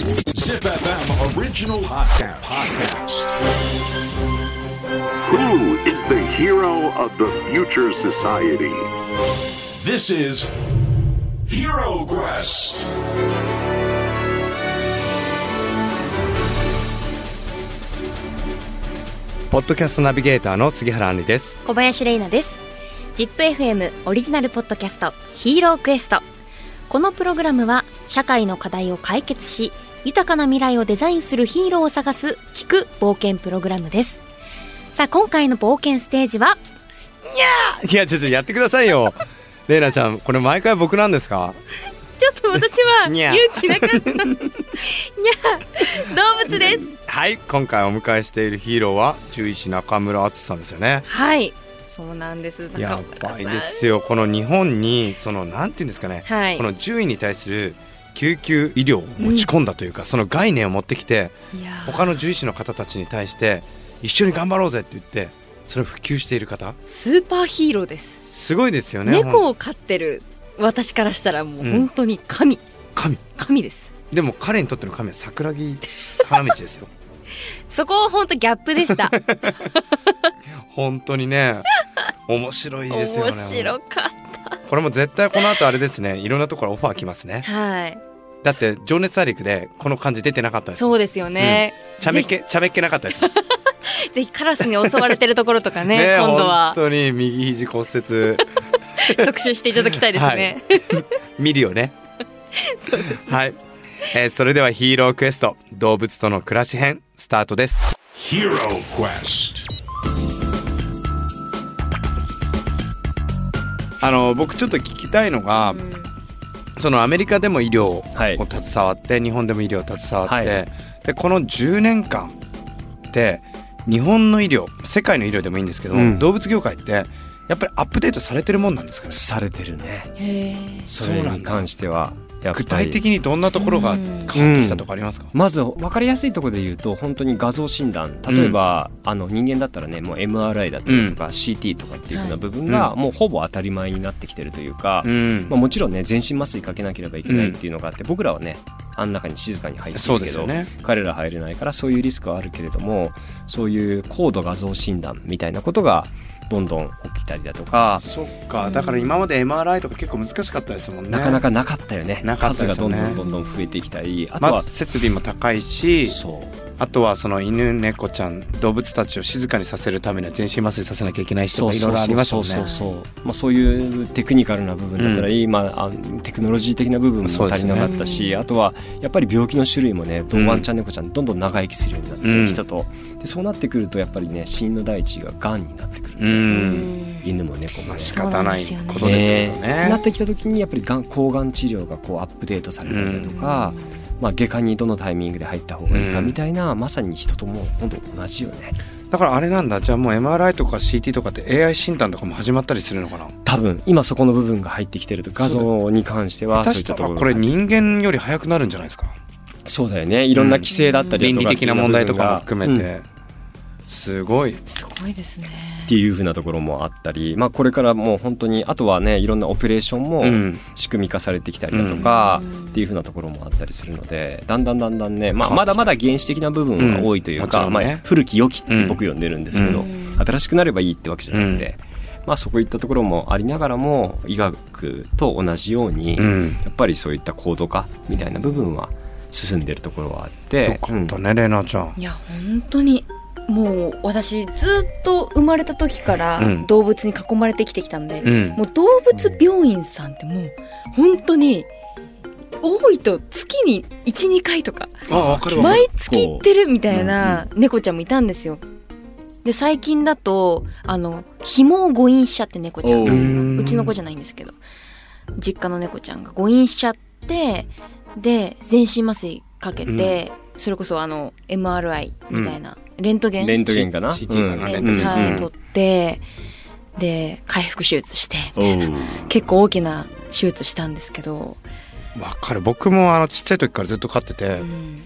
Zip FM original podcast. podcast. Who is the hero of the future society? This is Hero Quest. ポッドキャストナビゲーターの杉原杏里です小林玲奈です ZIPFM オリジナルポッドキャストヒーロークエストこのプログラムは社会の課題を解決し豊かな未来をデザインするヒーローを探す聞く冒険プログラムです。さあ今回の冒険ステージは？いやちょっとやってくださいよ。レイナちゃんこれ毎回僕なんですか？ちょっと私は にゃ勇気なかった。にゃ動物です。はい今回お迎えしているヒーローは獣医師中村敦さんですよね。はい。そうなんです。中やばいですよ。この日本にそのなんていうんですかね、はい。この獣医に対する救急医療を持ち込んだというか、その概念を持ってきて他の獣医師の方たちに対して一緒に頑張ろうぜって言ってそれを普及している方。スーパーヒーローです。すごいですよね猫を飼ってる私からしたらもう本当に神、神。神です。でも彼にとっての神は桜木花道ですよ。そこは本当ギャップでした。本当にね面白いですよね。面白かっこれも絶対この後あれですねいろんなところオファー来ますね。たはいだって「情熱大陸」でこの感じ出てなかったです。そうですよね、ちゃめっ気ちゃめっ気なかったです。も んぜひカラスに襲われてるところとかね ね今度は。本当に右肘骨折。特集していただきたいですね、見るよね。はい、えーそれではヒーロークエスト動物との暮らし編スタートです。Hero Quest. あの僕ちょっと聞きたいのが、そのアメリカでも医療をはい。携わって、日本でも医療を携わって、はい。でこの10年間って日本の医療世界の医療でもいいんですけど、うん。動物業界ってやっぱりアップデートされてるもんなんですかね？されてるね。それに関しては具体的にどんなところが変わってきたとかありますか、まず分かりやすいところで言うと本当に画像診断。例えば、あの人間だったらねもう MRI だったりとか、CT とかっていうふうな部分がもうほぼ当たり前になってきてるというか、うん。まあ、もちろんね全身麻酔かけなければいけないっていうのがあって、僕らはねあん中に静かに入ってそいうるけど、ですよね。彼ら入れないからそういうリスクはあるけれどもそういう高度画像診断みたいなことがどんどん起きたりだとか、そっか。だから今まで MRI とか結構難しかったですもんね。なかなかなかったよね。なかった数がどんどんどんどん増えてきたり。あとは、まず設備も高いし。そうあとはその犬猫ちゃん動物たちを静かにさせるためには全身麻酔させなきゃいけないしとかいろいろありましたもんねそうそう。そうまあそういうテクニカルな部分だったり、まああテクノロジー的な部分も足りなかったし、あとはやっぱり病気の種類もねどん。ワンちゃん猫ちゃんどんどん長生きするようになって、うん。人とでそうなってくるとやっぱりね死因の第一ががんになってくる、うん。犬も猫もね。まあ仕方ないことですけどね。なっねてきた時にやっぱりがん抗がん治療がこうアップデートされたりだとか、まあ、外科にどのタイミングで入った方がいいかみたいな、まさに人とも本当同じよね。だからあれなんだ。じゃあもう MRI とか CT とかって AI 診断とかも始まったりするのかな？多分今そこの部分が入ってきてると画像に関しては下そういったところこれ人間より早くなるんじゃないですか？そうだよね。いろんな規制だったりだとか倫理的な問題とかも含めうん。てすごい。すごいですね。っていうふうなところもあったり、まあ、これからもう本当にあとはねいろんなオペレーションもうん。仕組み化されてきたりだとかっていうふうなところもあったりするのでだんだんだんだんね、まあ、まだまだ原始的な部分が多いというか、まあ、古き良きって僕呼んでるんですけど、うん。新しくなればいいってわけじゃなくて、まあ、そこいったところもありながらも医学と同じように、うん。やっぱりそういった高度化みたいな部分は進んでるところはあってよかったねレナちゃん。いや本当にもう私ずっと生まれた時からうん。動物に囲まれて生きてきたんで、うん。もう動物病院さんってもう本当に多いと月に12回とか毎月行ってる。みたいな猫ちゃんもいたんですよ。で最近だとあの紐を誤飲しちゃって猫ちゃん。がおううちの子じゃないんですけど実家の猫ちゃんが誤飲しちゃってで全身麻酔かけて、それこそあの MRI みたいな、レントゲン？レントゲンかな、CT かな？レンレントゲン。取ってで回復手術して 結構大きな手術したんですけど、わかる。僕もあのちっちゃい時からずっと飼ってて、うん。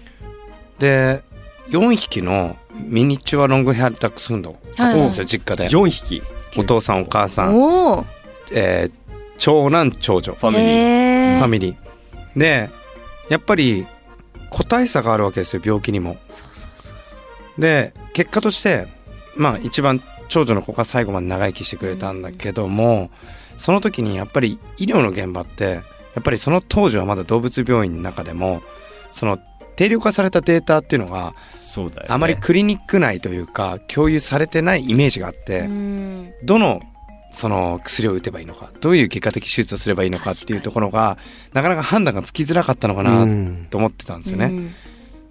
で4匹のミニチュアロングヘアダックスフンド飼ってるんですよ、実家で。4匹？お父さんお母さん、おお。えー長男長女。ファミリー。ファミリー。でやっぱり個体差があるわけですよ病気にも。そうで結果としてまあ一番長女の子が最後まで長生きしてくれたんだけども、その時にやっぱり医療の現場ってやっぱりその当時はまだ動物病院の中でもその定量化されたデータっていうのがそうだよ、ね、あまりクリニック内というか共有されてないイメージがあって、うん。どのその薬を打てばいいのかどういう外科的手術をすればいいのかっていうところがなかなか判断がつきづらかったのかうなんと思ってたんですよね。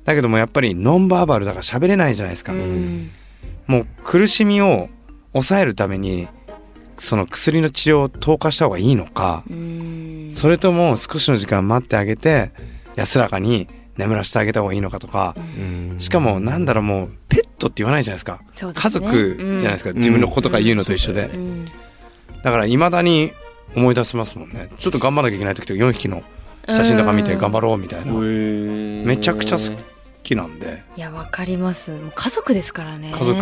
うんだけどもやっぱりノンバーバルだから喋れないじゃないですか。うん。もう苦しみを抑えるためにその薬の治療を投下した方がいいのか、うん。それとも少しの時間待ってあげて安らかに眠らせてあげた方がいいのかとか、うん。しかもなんだろうもうペットって言わないじゃないですか。ね。族じゃないですか、ん。自分の子とか言うのと一緒で、だからいまだに思い出せますもんね。ちょっと頑張らなきゃいけない時と4匹の写真とか見て頑張ろうみたいな。好めめちゃくちゃ好きなんで。いやわかります。もう家族ですからね。家族。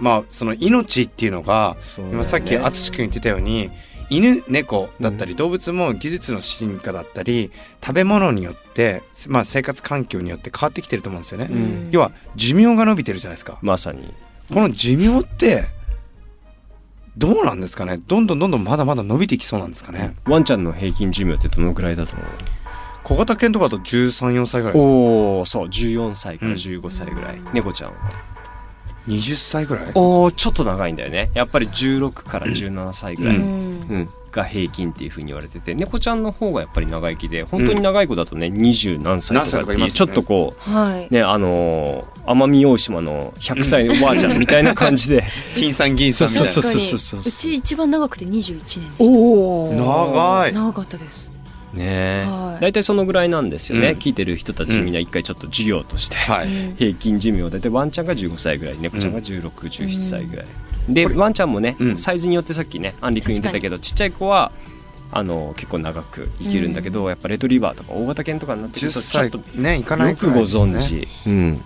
まあその命っていうのが今さっき淳君言ってたように犬猫だったり動物も技術の進化だったり食べ物によって、まあ、生活環境によって変わってきてると思うんですよね。うん。要は寿命が伸びてるじゃないですか。まさに。この寿命ってどうなんですかね？どんどんどんどんまだまだ伸びていきそうなんですかね？ワンちゃんの平均寿命ってどのくらいだと思う？小型犬とかだと13、4歳ぐらいですか？おおそう14歳から15歳ぐらい、猫ちゃんは。20歳ぐらい？おおちょっと長いんだよね。やっぱり16から17歳ぐらい、ううん。うん。が平均っていうふうに言われてて猫ちゃんの方がやっぱり長生きで本当に長い子だとね二十、何歳とかっていいうちょっとこはい。うねあのー奄美大島の100歳のおばあちゃんみたいな感じで。金さん銀さんみたいな。そうそうそうそううち一番長くて21年でしおお長い。長かったですね。はい。大体そのぐらいなんですよね、うん。聞いてる人たちみんな一回ちょっと授業として、はい、うん平均寿命。大体ワンちゃんが15歳ぐらい猫ちゃんが1617歳ぐらい、でワンちゃんもね、うん。サイズによってさっきねアンリ君言ってたけどちっちゃい子はあの結構長く生きるんだけど、やっぱレトリバーとか大型犬とかになってく10るとちょ歳っとねいかないよくご存知、うん、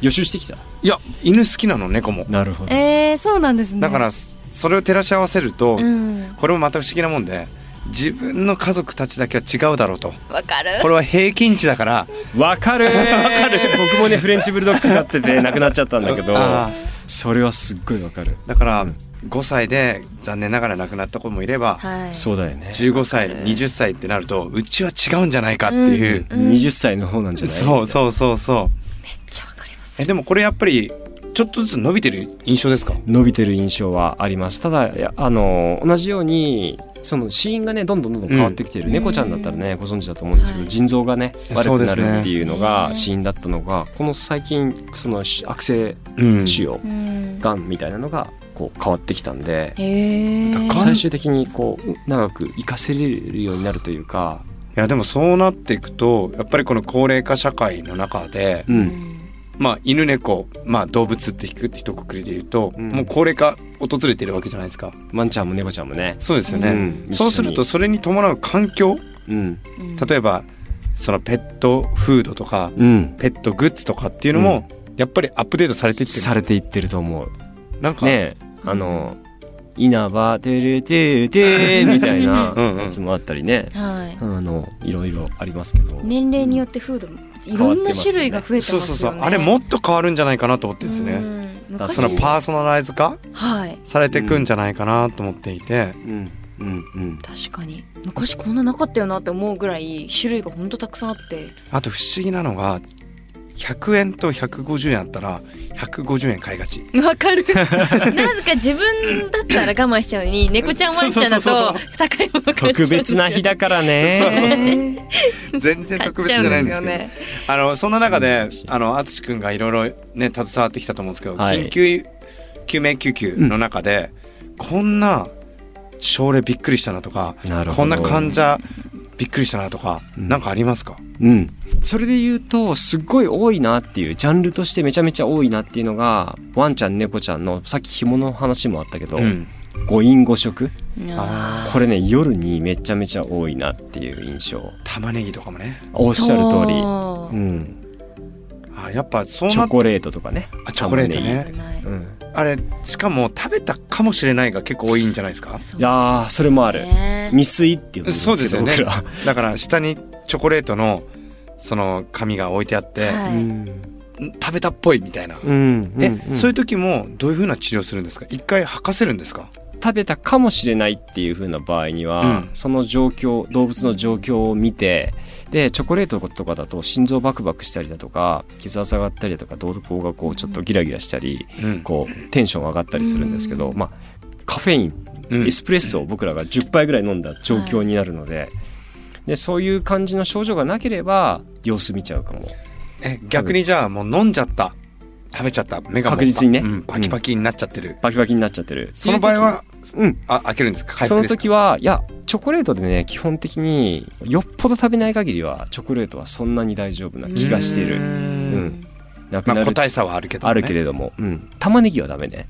予習してきた？いや犬好きなの猫も。なるほど、えー、そうなんですね。だからそれを照らし合わせると、うん。これもまた不思議なもんで自分の家族たちだけは違うだろうと。わかる？これは平均値だから。わかる。ー僕もねフレンチブルドッグ飼ってて亡くなっちゃったんだけどあそれはすっごいわかる。ーだからうん。5歳で残念ながら亡くなった子もいればはい。そうだよね。15歳20歳ってなるとうちは違うんじゃないかっていう、うん20歳の方なんじゃない？そうそうそうそう。めっちゃわかります。えでもこれやっぱりちょっとずつ伸びてる印象ですか？伸びてる印象はあります。ただあの同じようにその死因がねどんどんどんどん変わってきてる、うん。猫ちゃんだったらねご存知だと思うんですけど、はい。腎臓がね悪くなるっていうのが死因だったのがこの最近そのし悪性うん腫瘍うん。がんみたいなのがこう変わってきたんで最終的にこう長く生かせれるようになるというか、いやでもそうなっていくとやっぱりこの高齢化社会の中で、うんまあ犬猫、まあ、動物ってひく一括りで言うと、うん。もう高齢化訪れてるわけじゃないですか。ワンちゃんも猫ちゃんもね、そうですよね、うん。そうするとそれに伴う環境？うん。うん。例えばそのペットフードとかうん、ペットグッズとかっていうのも、やっぱりアップデートされていってるされていってると思う。なんか、ねあの稲葉てるてるてー みたいなやつもあったりね。はい。あのいろいろありますけど、年齢によってフードもいろんな種類が増えてますよね。そうそうそう。あれもっと変わるんじゃないかなと思ってですね、そのパーソナライズ化はい。されていくんじゃないかなと思っていて、うん。うん。うん。確かに。昔こんななかったよなって思うぐらい種類がほんとたくさんあって。あと不思議なのが100円と150円あったら150円買いがち。わかる。なんか自分だったら我慢しちゃうのに 猫ちゃんワンちゃんだと高いもの買っちゃう。特別な日だからね。全然特別じゃないんですけど。ね。あのそんな中であの淳君がいろいろね携わってきたと思うんですけど、はい。緊急救命救急の中で、こんな症例びっくりしたなとかこんな患者びっくりしたなとか、うん。なんかありますか？うん。それで言うとすっごい多いなっていうジャンルとしてめちゃめちゃ多いなっていうのがワンちゃん猫ちゃんのさっき紐の話もあったけど、うん。誤飲誤食。あこれね夜にめちゃめちゃ多いなっていう印象。玉ねぎとかもね。おっしゃる通り。そう。うん、あやっぱそうチョコレートとかね。あチョコレートね。うん、あれしかも食べたかもしれないが結構多いんじゃないですか？いやーそれもある。ね未遂っていうんですけどそうですよね。僕ら。だから下にチョコレートのその紙が置いてあって、はい。ん。食べたっぽいみたいな、うんえ、うんうん。そういう時もどういうふうな治療するんですか？一回吐かせるんですか？食べたかもしれないっていう風な場合には、うん。その状況動物の状況を見てでチョコレートとかだと心臓バクバクしたりだとか血圧上がったりだとか動向がこうちょっとギラギラしたり、うん。こうテンション上がったりするんですけど、うん。まあカフェインうん。エスプレッソを僕らが10杯ぐらい飲んだ状況になるので,、でそういう感じの症状がなければ様子見ちゃうかも。え逆にじゃあもう飲んじゃった。食べちゃった。目が確実にね。うん。パキパキになっちゃってる、バキバキになっちゃってる。その場合はうん。あ開けるんですか？回その復ですか？時はいやチョコレートでね基本的によっぽど食べない限りはチョコレートはそんなに大丈夫な気がしている。ううん。ん。なくなる、まあ個体差はあるけど、ね、あるけれども、うん、玉ねぎはダメね。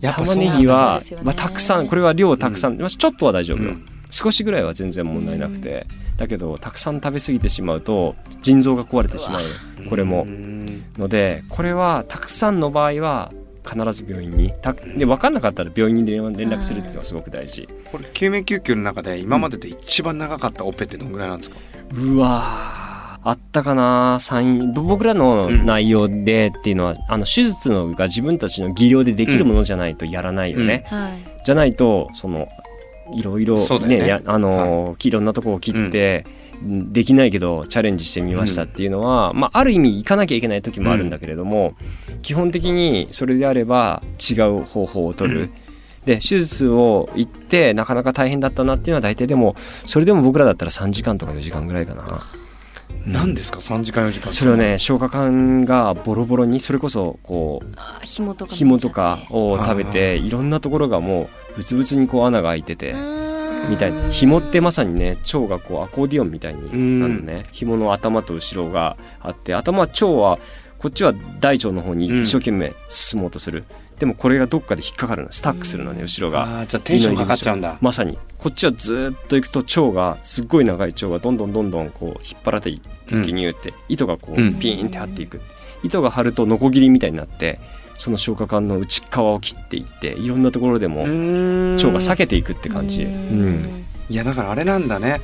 や玉ねぎはね。まあ、たくさん。これは量たくさん、まあ、ちょっとは大丈夫よ、うん少しぐらいは全然問題なくて、だけどたくさん食べ過ぎてしまうと腎臓が壊れてしまう。これも。うんのでこれはたくさんの場合は必ず病院にたで分かんなかったら病院に連連絡するっていうのがすごく大事。これ救命救急の中で今までで一番長かったオペってどんぐらいなんですか、うわーあったかな。僕らの内容でっていうのは、あの手術のが自分たちの技量でできるものじゃないとやらないよね、はい。じゃないとそのいろいろね。やあのーい。ろんなとこを切って、できないけどチャレンジしてみましたっていうのは、まあ、ある意味行かなきゃいけない時もあるんだけれども、基本的にそれであれば違う方法を取る。で手術を行ってなかなか大変だったなっていうのは大体でもそれでも僕らだったら3時間とか4時間ぐらいかな。何ですか？3時間4時間。それはね消化管がボロボロにそれこそこうあ紐とか紐とかを食べていろんなところがもうブツブツにこう穴が開いててみたいな。紐ってまさにね腸がこうアコーディオンみたいになるのね。紐の頭と後ろがあって頭は腸はこっちは大腸の方に一生懸命進もうとする、でもこれがどっかで引っかかるのスタックするのね後ろが。あーじゃあテンションかかっちゃうんだ。まさに。こっちはずーっと行くと腸がすっごい長い腸がどんどんどんどんこう引っ張られてギニューって。糸がこうん。うピーンって張っていく。糸が張るとノコギリみたいになってその消化管の内側を切っていっていろんなところでも腸が避けていくって感じ、うん、いやだからあれなんだね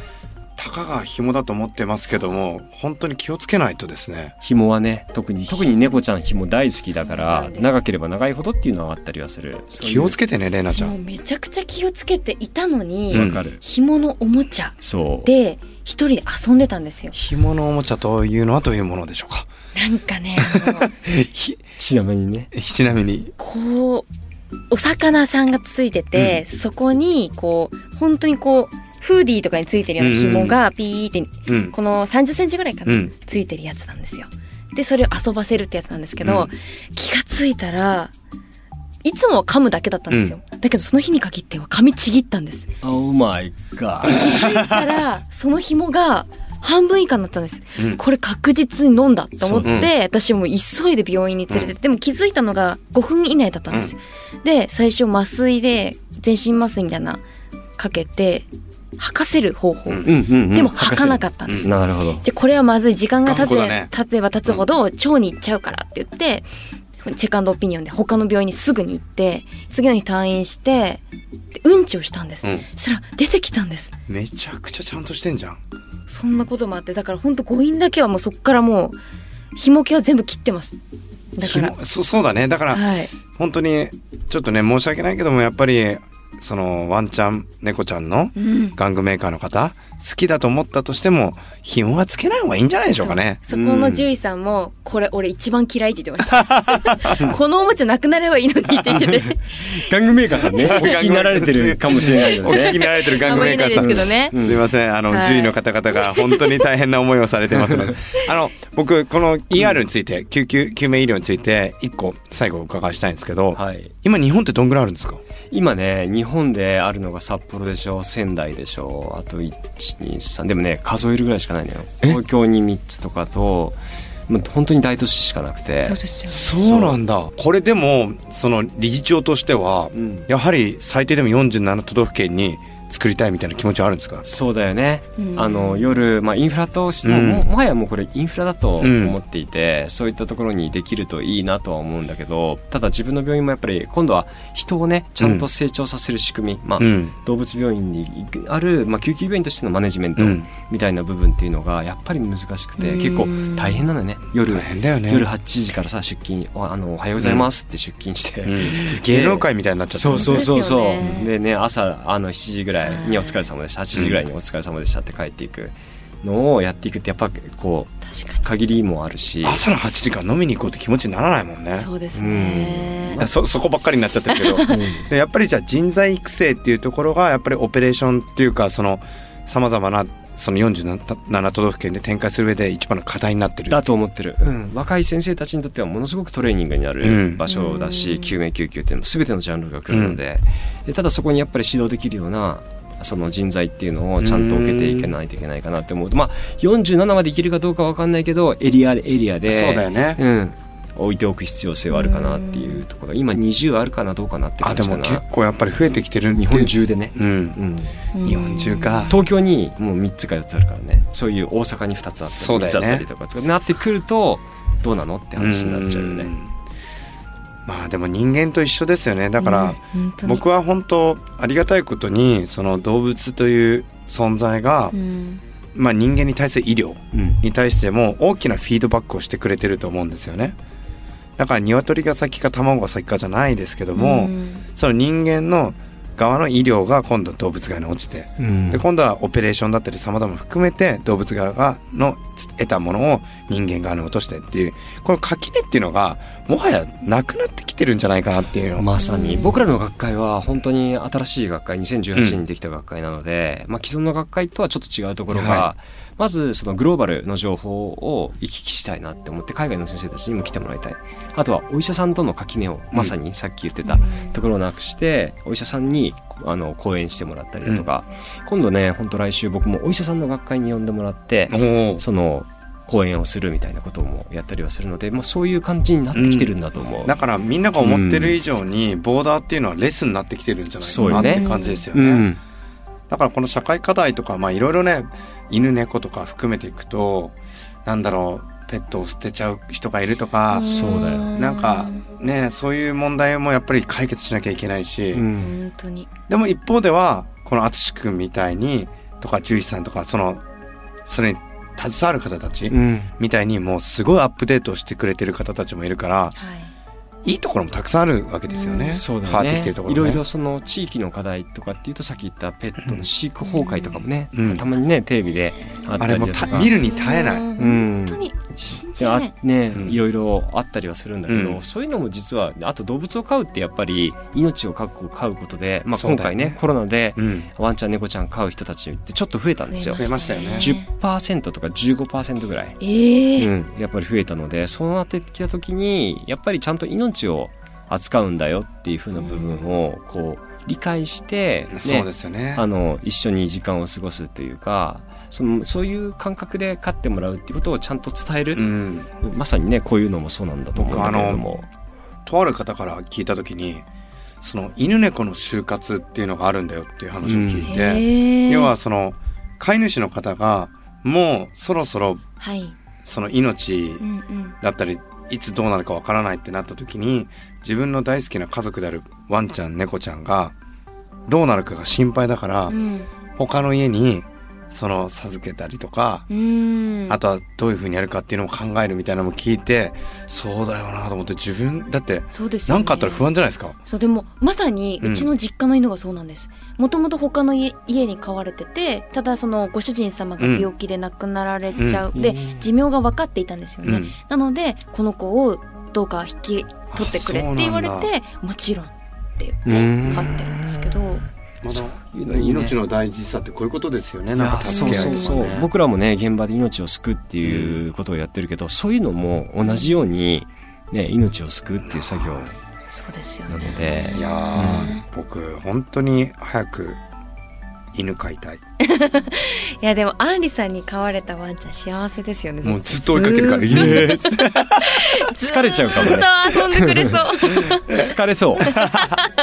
たかが紐だと思ってますけども本当に気をつけないとですね。紐はね特に特に猫ちゃん紐大好きだから長ければ長いほどっていうのはあったりはする。気をつけけてねレイナちゃん。めちゃくちゃ気をつけていたのに、うん紐のおもちゃそう。で一人で遊んでたんですよ。紐のおもちゃというのはどういうものでしょうか？なんかね ちなみにね。ちなみに。こうお魚さんがついてて、そこにこう本当にこうフーディーとかについてるような紐がピーってうん。この3 0センチぐらいかな、うん。ついてるやつなんですよ。でそれを遊ばせるってやつなんですけど、うん。気がついたらいつもは噛むだけだったんですよ、だけどその日に限っては噛みちぎったんです。Oh my god 気づいたらその紐が半分以下になったんです、うん。これ確実に飲んだと思って、そう私もう急いで病院に連れてって、でも気づいたのが5分以内だったんですよ、で最初麻酔で全身麻酔みたいなかけて吐かせる方法、うんうんうん。うんでも吐かなかったんです、なるほど。でこれはまずい時間が経つ,、頑固だね。経てば経つほど腸に行っちゃうからって言ってセカンドオピニオンで他の病院にすぐに行って次の日退院してでうんちをしたんです、うん。そしたら出てきたんです。めちゃくちゃちゃんとしてんじゃん。そんなこともあってだから本当誤飲だけはもうそっからもう紐毛は全部切ってます。だから。紐そそうだね。だからはい。本当にちょっとね申し訳ないけどもやっぱりそのワンちゃん猫ちゃんのうん。玩具メーカーの方好きだと思ったとしても紐はつけない方がいいんじゃないでしょうかね。そこの獣医さんもこれ俺一番嫌いって言ってました。このおもちゃなくなればいいのにって言ってて。玩具メーカーさんね。お聞きになられてるかもしれないよお聞ねきになられてるあ玩具メーカーさんですけどね、すいません。あの、はい獣医の方々が本当に大変な思いをされてますので あの僕この ER について、救急救命医療について一個最後お伺いしたいんですけど、はい。今日本ってどんぐらいあるんですか？今ね日本であるのが札幌でしょ仙台でしょあと123でもね数えるぐらいしかないのよ。東京に3つとかともう本当に大都市しかなくて。そうですよそうなんだ。これでもその理事長としては、うん。やはり最低でも47都道府県に作りたいみたいな気持ちはあるんですか？そうだよね、うん。あの夜、まあ、インフラとしても,、うん。ももはやもうこれインフラだと思っていて、そういったところにできるといいなとは思うんだけどただ自分の病院もやっぱり今度は人をねちゃんと成長させる仕組み、まあうん。動物病院にある、まあ、救急病院としてのマネジメントうん。みたいな部分っていうのがやっぱり難しくて、うん。結構大変なのよね。夜大変だよね。夜8時からさ出勤おあの「おはようございます」って出勤して、うん。芸能界みたいになっちゃってそうるそうそうそう。ですよねでね朝あの7時ぐらいに「お疲れ様でした」8時ぐらいに「お疲れ様でした」って帰っていくのをやっていくってやっぱこう確か限りもあるし。朝の8時間飲みに行こうって気持ちにならないもんね。にそうですね。いやそそこばっかりになっちゃってるけど。でやっぱりじゃあ人材育成っていうところがやっぱりオペレーションっていうかそのさまざまなその47都道府県で展開する上で一番の課題になってる。だと思ってる、うん、若い先生たちにとってはものすごくトレーニングになうるん。場所だし、うん。救命救急っていうのも全てのジャンルが来るので,、でただそこにやっぱり指導できるようなその人材っていうのをちゃんと受けていけないといけないかなって思うとまあ47までいけるかどうかわかんないけどエリアエリアでそうだよね。うん、置いておく必要性はあるかなっていうところ。今20あるかなどうかなってあで感じかな。も結構やっぱり増えてきてる日本中でね、うん。うん、日本中か東京にもう3つか4つあるからね。そういう大阪に2つあったり3そうだよね。つあったりとかと。かなってくるとどうなのって話になっちゃうよね。ん。まあでも人間と一緒ですよね。だから、僕は本当ありがたいことにその動物という存在が、うん。まあ、人間に対する医療うん。に対しても大きなフィードバックをしてくれてると思うんですよねだから鶏が先か卵が先かじゃないですけども、うん。その人間の側の医療が今度動物側に落ちてうん。で今度はオペレーションだったりさまざま含めて動物側がの得たものを人間側に落としてっていうこの垣根っていうのがもはやなくなってきてるんじゃないかなっていうのまさにうん僕らの学会は本当に新しい学会2018年にできた学会なので、まあ、既存の学会とはちょっと違うところが、はまずそのグローバルの情報を行き来したいなって思って海外の先生たちにも来てもらいたい。あとはお医者さんとの垣根をまさにさっき言ってたところをなくしてお医者さんにあの講演してもらったりだとか、今度ね本当来週僕もお医者さんの学会に呼んでもらってその講演をするみたいなこともやったりはするので、まあ、そういう感じになってきてるんだと思う。だからみんなが思ってる以上にボーダーっていうのはレスになってきてるんじゃないかなって感じですよね。うん。だからこの社会課題とかまあいろいろね犬猫とか含めていくとなんだろうペットを捨てちゃう人がいるとか、そうだよ。なんかねそういう問題もやっぱり解決しなきゃいけないし、うん。本当に。でも一方ではこの淳君みたいにとか獣医師さんとかそのそれに携わる方たちうん。みたいにもうすごいアップデートをしてくれてる方たちもいるからはいいいところもたくさんあるわけですよね、うんそうだ変わってきてよねるところね。いろいろその地域の課題とかっていうとさっき言ったペットの飼育崩壊とかもね、うん。たまにねテレビであったあれもりだとか。た見るに耐えない、本当に信じいやられないあね、うん。いろいろあったりはするんだけど、うん。そういうのも実はあと動物を飼うってやっぱり命を飼う飼うことで、まあ、今回ねコロナでうん、ワンちゃん猫ちゃん飼う人たちってちょっと増えたんですよ。増えましたよね。10%とか15%ぐらい、ええうん、やっぱり増えたのでそうなってきた時にやっぱりちゃんと命を扱うんだよっていう風な部分をこう理解して、ねそうですよね。あの一緒に時間を過ごすというかそのそういう感覚で飼ってもらうっていうことをちゃんと伝える、うん。まさにねこういうのもそうなんだと思うんだけれども。とある方から聞いた時にその犬猫の就活っていうのがあるんだよっていう話を聞いて、へえ要はその飼い主の方がもうそろそろはい。その命うんうん。だったりいつどうなるかわからないってなった時に自分の大好きな家族であるワンちゃん猫ちゃんがどうなるかが心配だから、うん。他の家にその授けたりとか、うん。あとはどういうふうにやるかっていうのを考えるみたいなのも聞いてそうだよなと思って自分だってそうですよね。何かあったら不安じゃないですか？そうでもまさにうん。うちの実家の犬がそうなんです。もともと他の家家に飼われててただそのご主人様が病気で亡くなられちゃう、で寿命が分かっていたんですよね、うん。なのでこの子をどうか引き取ってくれって言われてもちろんってうん言って飼ってるんですけどまそうだいうの命の大事さってこういうことですよね。いなんかやそう助け合いとかそうそう、ね。僕らもね現場で命を救うっていうことをやってるけど、そういうのも同じように、ね、命を救うっていう作業。そうですよなねので。いやー僕本当に早く犬飼いたい。いやでもアンリさんに飼われたワンちゃん幸せですよね。もうずっと追いかけるから「イエーイ!」っつって疲れちゃうかもねずっと遊んでくれそう。疲れ そう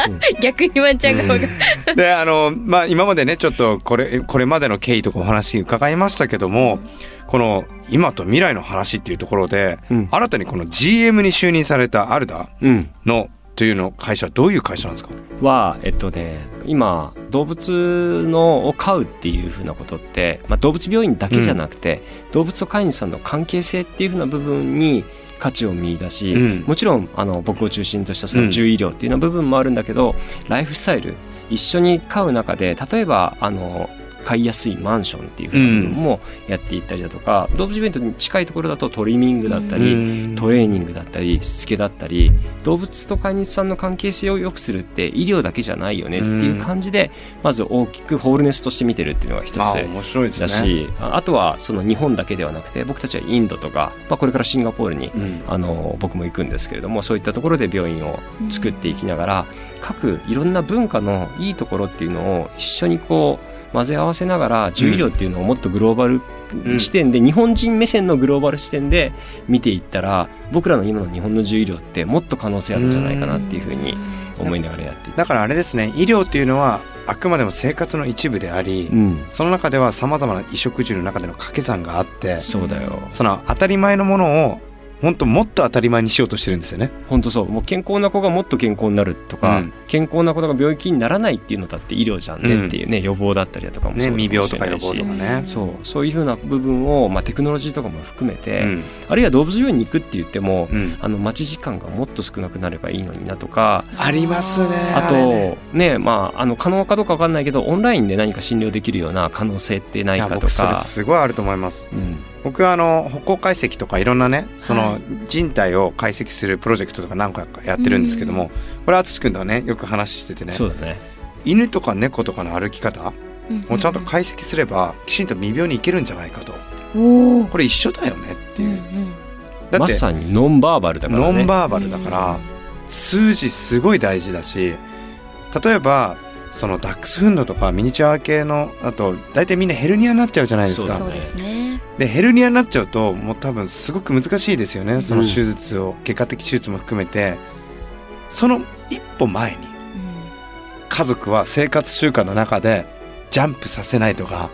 逆にワンちゃん側がであのまあ今までねちょっとこれこれまでの経緯とかお話伺いましたけどもこの今と未来の話っていうところで、うん。新たにこの GM に就任されたアルダうん。のというの会社はどういう会社なんですか？はえっとね今動物のを飼うっていうふうなことって、まあ、動物病院だけじゃなくて、動物と飼い主さんの関係性っていうふうな部分に価値を見出し、うん。もちろんあの僕を中心としたそうん。の獣医療っていうような部分もあるんだけど、ライフスタイル一緒に飼う中で例えばあの飼いやすいマンションっていうふうな部分もやっていったりだとか、動物イベントに近いところだとトリミングだったり、トレーニングだったりしつけだったり動物と飼い主さんの関係性を良くするって医療だけじゃないよねっていう感じでまず大きくホールネスとして見てるっていうのが一つあ面白いですね。だしああとはその日本だけではなくて僕たちはインドとか、まあ、これからシンガポールにうん。あの僕も行くんですけれどもそういったところで病院を作っていきながら各いろんな文化のいいところっていうのを一緒にこう混ぜ合わせながら獣医療っていうのをもっとグローバルうん。視点で、日本人目線のグローバル視点で見ていったら僕らの今の日本の獣医療ってもっと可能性あるんじゃないかなっていうふうに思いながらやっていて。だからあれですね医療っていうのはあくまでも生活の一部であり、うん、その中ではさまざまな衣食住の中での掛け算があってそうだよ。その当たり前のものを本当もっと当たり前にしようとしてるんですよね。本当そうもう健康な子がもっと健康になるとか、うん健康な子が病気にならないっていうのだって医療じゃんねっていうね、予防だったりだとかもねそうかもし未病とか予防とかね。そうそういうふうな部分を、まあ、テクノロジーとかも含めて、うんあるいは動物病院に行くって言っても、うんあの待ち時間がもっと少なくなればいいのになとかありますね。あとれねねまああの可能かどうか分かんないけどオンラインで何か診療できるような可能性ってないかと僕それか。すごいあると思います。うん僕はあの歩行解析とかいろんなねそはの人体を解析するプロジェクトとか何回かやってるんですけども、これ淳君とはねよく話しててねそうだね。犬とか猫とかの歩き方をちゃんと解析すればきちんと未病にいけるんじゃないかと。これ一緒だよねっていう、うんうん。だってまさにノンバーバルだからね。ノンバーバルだから数字すごい大事だし例えばそのダックスフンドとかミニチュア系のあと大体みんなヘルニアになっちゃうじゃないですか。ですね。でヘルニアになっちゃうともう多分すごく難しいですよね。そのうん手術を、外科的手術も含めて。その一歩前に家族は生活習慣の中でジャンプさせないとか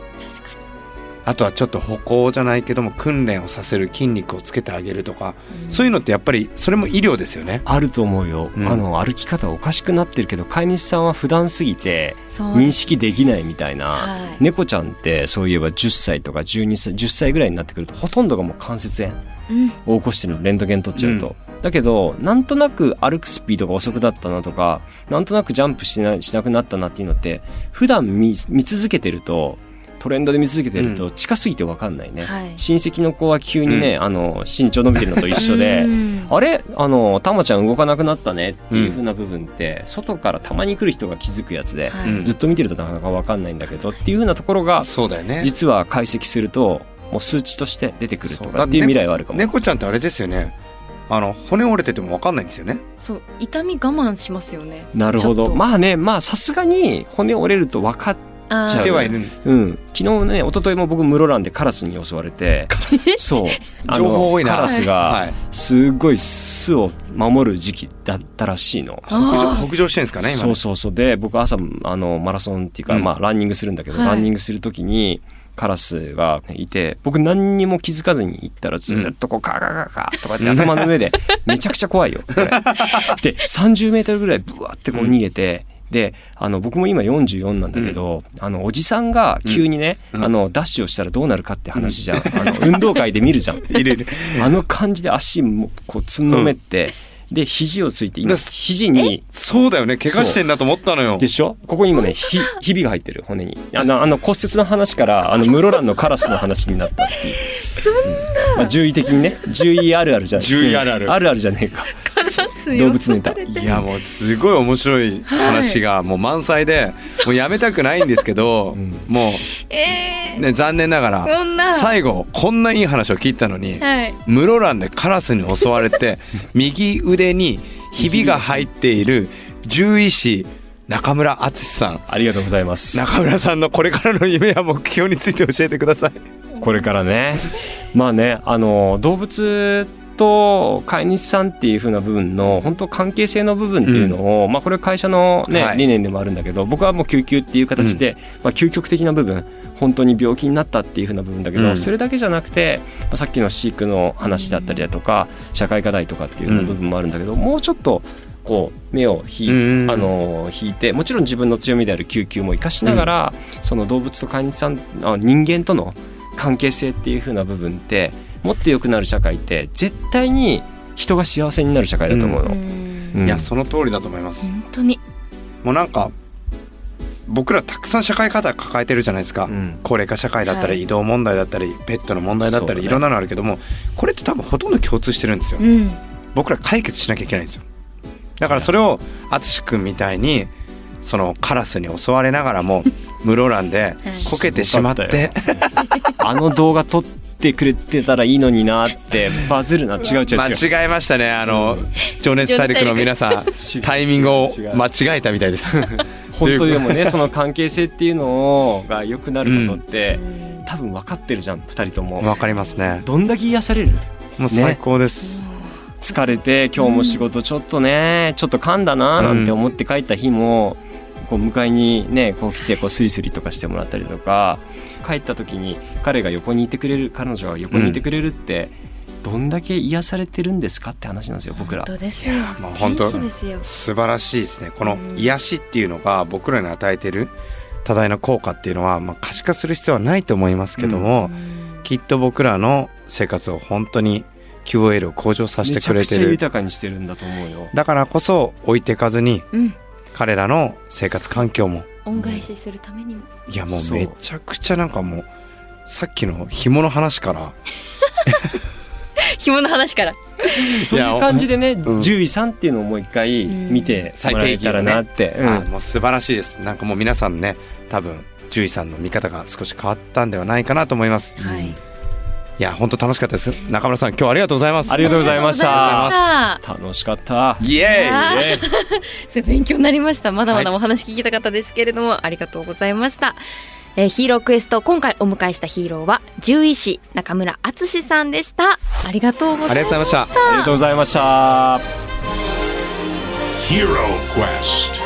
あとはちょっと歩行じゃないけども訓練をさせる筋肉をつけてあげるとか、にそういうのってやっぱりそれも医療ですよね。あると思うよ、うん。あの歩き方おかしくなってるけど飼い主さんは普段すぎて認識できないみたいな、はい。猫ちゃんってそういえば10歳とか12歳10歳ぐらいになってくるとほとんどがもう関節炎うん。を起こしてるのレントゲン取っちゃうと、だけどなんとなく歩くスピードが遅くなったなとかなんとなくジャンプしなしなくなったなっていうのって普段見見続けてるとトレンドで見続けてると近すぎて分かんないね、はい。親戚の子は急にね、あの身長伸びてるのと一緒で、うん。あれ？あのたまちゃん動かなくなったねっていう風な部分って、外からたまに来る人が気づくやつで、ずっと見てるとなかなか分かんないんだけどっていう風なところがそうだよね。実は解析するともう数値として出てくるとかっていう未来はあるかも。猫ちゃんってあれですよね。あの骨折れてても分かんないんですよね。そう。痛み我慢しますよね。なるほど。まあねまあさすがに骨折れると分かっあー。じゃあではい。るうん。昨日ね一昨日も僕室蘭でカラスに襲われて そう。あの情報多いな。カラスはがい。すごい巣を守る時期だったらしいの。北上北上してんですかね今ね。そうそうそう。で僕朝あのマラソンっていうか、うん。まあランニングするんだけど、はい。ランニングする時にカラスがいて僕何にも気づかずに行ったらずっとこうカーカーカーカーとかって頭の上で めちゃくちゃ怖いよ。で30メートルぐらいブワってこう逃げて、であの僕も今44なんだけど、あのおじさんが急にね、うん。あのダッシュをしたらどうなるかって話じゃん、あの運動会で見るじゃん。あの感じで足もこうつんのめって、で肘をついて今だ肘にそうだよね。怪我してんなと思ったのよ。でしょ？ここにもね ひひびが入ってる骨に。あのあの骨折の話からあの室蘭のカラスの話になったっていう。そんな、まあ、獣医的にね獣医あるあるじゃん。獣医あるある。うん。あるあるじゃねえか動動物ネタいやもうすごい面白い話がもう満載でもうやめたくないんですけど、ん。もえう、ね、残念ながらそんな。最後こんないい話を聞いたのにー、はい。室蘭でカラスに襲われて 右腕にひびが入っている獣医師中村敦さん。ありがとうございます。中村さんのこれからの夢や目標について教えてください。これからね。まあねあの動物と飼い主さんっていう風な部分の本当関係性の部分っていうのを、まあこれ会社のね、はい。理念でもあるんだけど僕はもう救急っていう形で、まあ究極的な部分本当に病気になったっていう風な部分だけど、うん。それだけじゃなくて、まあ、さっきの飼育の話だったりだとか社会課題とかっていう部分もあるんだけど、もうちょっとこう目を引い,、うん。あの引いてもちろん自分の強みである救急も生かしながら、その動物と飼い主さんあ人間との関係性っていう風な部分ってもっと良くなる社会って絶対に人が幸せになる社会だと思うの。うん。いやその通りだと思います、本当に。もうなんか僕らたくさん社会課題抱えてるじゃないですか、うん。高齢化社会だったり、はい。移動問題だったりペットの問題だったり、いろんなのあるけどもこれって多分ほとんど共通してるんですよ、うん。僕ら解決しなきゃいけないんですよ。だからそれを淳君みたいにそのカラスに襲われながらも 室蘭でこけてしまって。あの動画撮ってくれてたらいいのになってバズるな。違う違う違う。間違えましたね。あの情熱大陸の皆さん タイミングを間違えたみたいです。本当にでもねその関係性っていうのが良くなることって、うん。多分分かってるじゃん2人とも。わかりますね。どんだけ癒される？もう最高です、疲れて今日も仕事ちょっとねちょっと噛んだななんて思って帰った日も、こう迎えにねこう来てこうスリスリとかしてもらったりとか帰った時に彼が横にいてくれる彼女が横にいてくれるって、どんだけ癒されてるんですかって話なんですよ僕ら。本当ですよ。まあ本当天使ですよ。素晴らしいですね。このうん癒しっていうのが僕らに与えてる多大な効果っていうのは、まあ、可視化する必要はないと思いますけども、きっと僕らの生活を本当に QOL を向上させてくれめちゃくちゃてる豊かにしてるんだと思うよ。だからこそ置いてかずにうん。彼らの生活環境も恩返しするためにも。いやもうめちゃくちゃなんかもうさっきの紐の話から。紐の話から。そういう感じでねん。獣医さんっていうのをもう一回見てもらえたらなって、うん。あもう素晴らしいです。なんかもう皆さんね多分獣医さんの見方が少し変わったんではないかなと思います、はいいや本当楽しかったです。中村さん今日はありがとうございます。ありがとうございました。楽しかった。イエあー。イ勉強になりました。まだまだお話聞きたかったですけれども、ありがとうございました、えーヒーロークエスト今回お迎えしたヒーローは獣医師中村敦さんでした。ありがとうございましありがとうございました。ありがとうござい